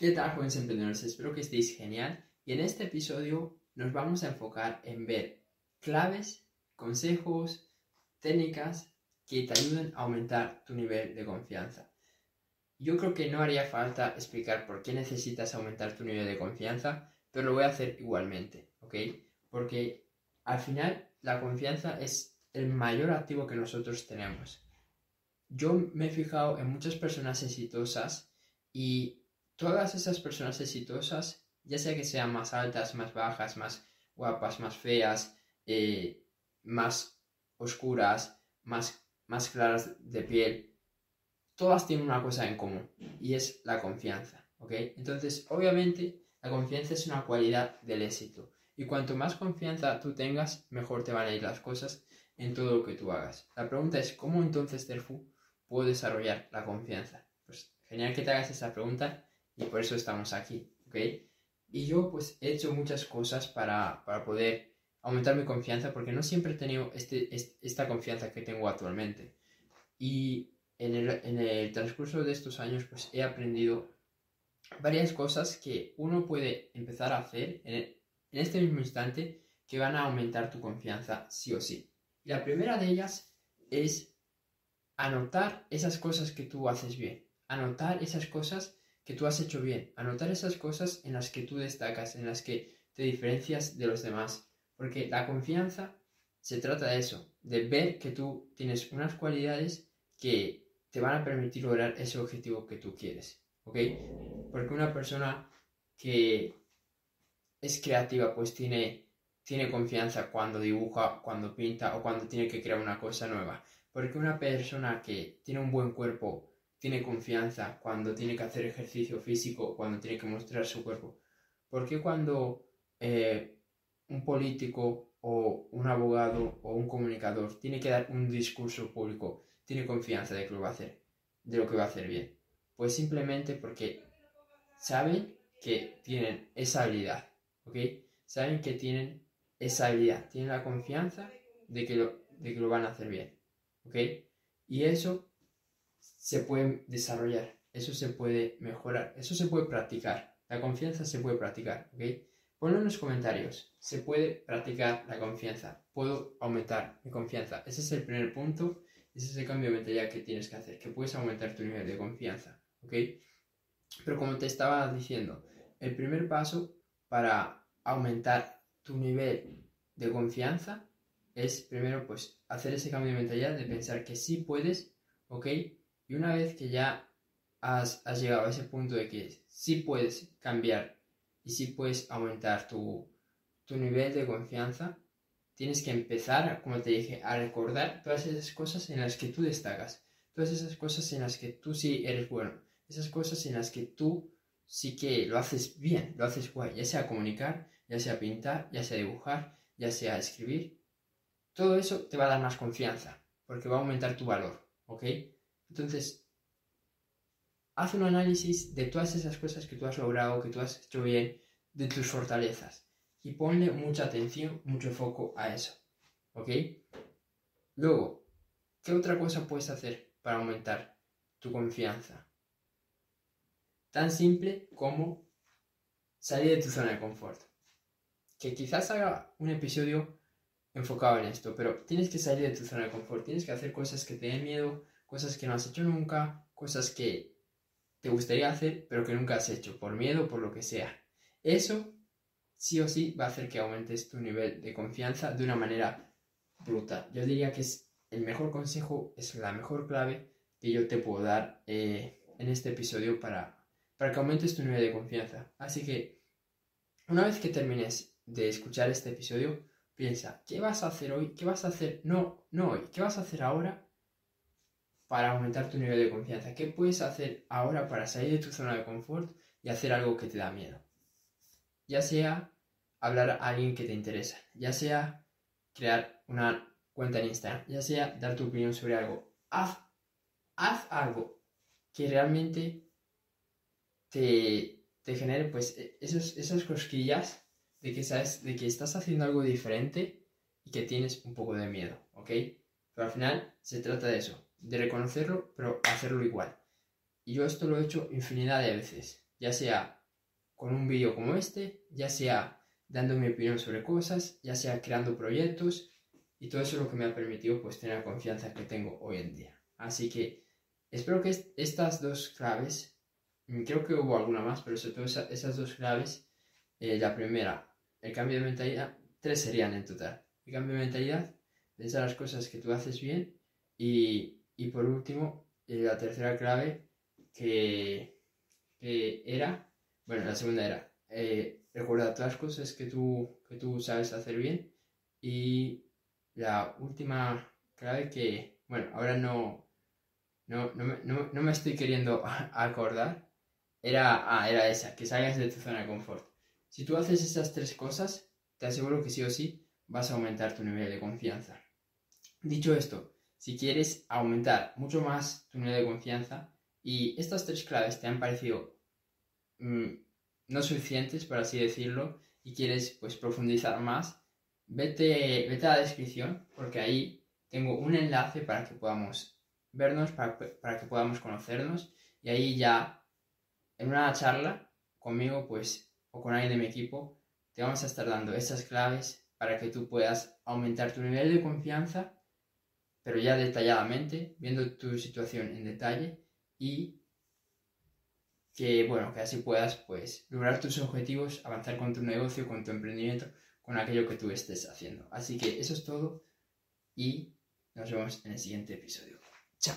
¿Qué tal, jóvenes emprendedores? Espero que estéis genial y en este episodio nos vamos a enfocar en ver claves, consejos, técnicas que te ayuden a aumentar tu nivel de confianza. Yo creo que no haría falta explicar por qué necesitas aumentar tu nivel de confianza, pero lo voy a hacer igualmente, ¿ok? Porque al final la confianza es el mayor activo que nosotros tenemos. Yo me he fijado en muchas personas exitosas y todas esas personas exitosas, ya sea que sean más altas, más bajas, más guapas, más feas, eh, más oscuras, más, más claras de piel, todas tienen una cosa en común y es la confianza, ¿ok? Entonces, obviamente, la confianza es una cualidad del éxito y cuanto más confianza tú tengas, mejor te van a ir las cosas en todo lo que tú hagas. La pregunta es, ¿cómo entonces Terfu puedo desarrollar la confianza? Pues genial que te hagas esa pregunta y por eso estamos aquí, ¿ok? Y yo pues he hecho muchas cosas para, poder aumentar mi confianza porque no siempre he tenido este, esta confianza que tengo actualmente. Y en el, transcurso de estos años pues he aprendido varias cosas que uno puede empezar a hacer en, en este mismo instante que van a aumentar tu confianza sí o sí. La primera de ellas es anotar esas cosas que tú haces bien. Anotar esas cosas que tú has hecho bien, anotar esas cosas en las que tú destacas, en las que te diferencias de los demás, porque la confianza se trata de eso, de ver que tú tienes unas cualidades que te van a permitir lograr ese objetivo que tú quieres, ¿ok? Porque una persona que es creativa pues tiene, tiene confianza cuando dibuja, cuando pinta o cuando tiene que crear una cosa nueva. Porque una persona que tiene un buen cuerpo tiene confianza cuando tiene que hacer ejercicio físico, cuando tiene que mostrar su cuerpo? ¿Por qué cuando eh, un político o un abogado o un comunicador tiene que dar un discurso público, tiene confianza de que lo va a hacer, de lo que va a hacer bien? Pues simplemente porque saben que tienen esa habilidad, ¿ok? Saben que tienen esa habilidad, tienen la confianza de que lo, de que lo van a hacer bien, ¿ok? Y eso se puede desarrollar, eso se puede mejorar, eso se puede practicar. La confianza se puede practicar, ¿ok? Ponlo en los comentarios. Se puede practicar la confianza. Puedo aumentar mi confianza. Ese es el primer punto. Ese es el cambio de mentalidad que tienes que hacer. Que puedes aumentar tu nivel de confianza, ¿ok? Pero como te estaba diciendo, el primer paso para aumentar tu nivel de confianza es primero pues hacer ese cambio de mentalidad de pensar que sí puedes, ¿ok? Y una vez que ya has, llegado a ese punto de que sí puedes cambiar y sí puedes aumentar tu, nivel de confianza, tienes que empezar, como te dije, a recordar todas esas cosas en las que tú destacas, todas esas cosas en las que tú sí eres bueno, esas cosas en las que tú sí que lo haces bien, lo haces guay, ya sea comunicar, ya sea pintar, ya sea dibujar, ya sea escribir. Todo eso te va a dar más confianza, porque va a aumentar tu valor, ¿ok? Entonces, haz un análisis de todas esas cosas que tú has logrado, que tú has hecho bien, de tus fortalezas. Y ponle mucha atención, mucho foco a eso. ¿Ok? Luego, ¿qué otra cosa puedes hacer para aumentar tu confianza? Tan simple como salir de tu zona de confort. Que quizás haga un episodio enfocado en esto, pero tienes que salir de tu zona de confort, tienes que hacer cosas que te den miedo, cosas que no has hecho nunca, cosas que te gustaría hacer, pero que nunca has hecho, por miedo, por lo que sea. Eso sí o sí va a hacer que aumentes tu nivel de confianza de una manera brutal. Yo diría que es el mejor consejo, es la mejor clave que yo te puedo dar eh, en este episodio para, para que aumentes tu nivel de confianza. Así que, una vez que termines de escuchar este episodio, piensa, ¿qué vas a hacer hoy? ¿Qué vas a hacer? No, no hoy. ¿Qué vas a hacer ahora para aumentar tu nivel de confianza? ¿Qué puedes hacer ahora para salir de tu zona de confort y hacer algo que te da miedo? Ya sea hablar a alguien que te interesa, ya sea crear una cuenta en Instagram, ya sea dar tu opinión sobre algo. Haz, haz algo que realmente te, te genere pues e, esas cosquillas de que sabes de que estás haciendo algo diferente y que tienes un poco de miedo, ¿ok? Pero al final se trata de eso, de reconocerlo, pero hacerlo igual. Y yo esto lo he hecho infinidad de veces. ya sea con un vídeo como este, ya sea dando mi opinión sobre cosas, ya sea creando proyectos y todo eso es lo que me ha permitido pues tener la confianza que tengo hoy en día. Así que espero que estas dos claves, mm, creo que hubo alguna más, pero sobre todo esas dos claves, eh, la primera, el cambio de mentalidad, tres serían en total. El cambio de mentalidad, pensar las cosas que tú haces bien y, por último, eh, la tercera clave que, era, bueno, la segunda era eh, recordar las cosas que tú, que tú sabes hacer bien y la última clave que, bueno, ahora no, no, no, me, estoy queriendo acordar, era, ah, era esa, que salgas de tu zona de confort. Si tú haces esas tres cosas, te aseguro que sí o sí vas a aumentar tu nivel de confianza. Dicho esto, si quieres aumentar mucho más tu nivel de confianza y estas tres claves te han parecido mm, no suficientes, por así decirlo, y quieres pues profundizar más, vete, vete a la descripción porque ahí tengo un enlace para que podamos vernos, para, para que podamos conocernos y ahí ya en una charla conmigo pues o con alguien de mi equipo te vamos a estar dando esas claves para que tú puedas aumentar tu nivel de confianza pero ya detalladamente, viendo tu situación en detalle y que, bueno, que así puedas, pues, lograr tus objetivos, avanzar con tu negocio, con tu emprendimiento, con aquello que tú estés haciendo. Así que eso es todo y nos vemos en el siguiente episodio. Chao.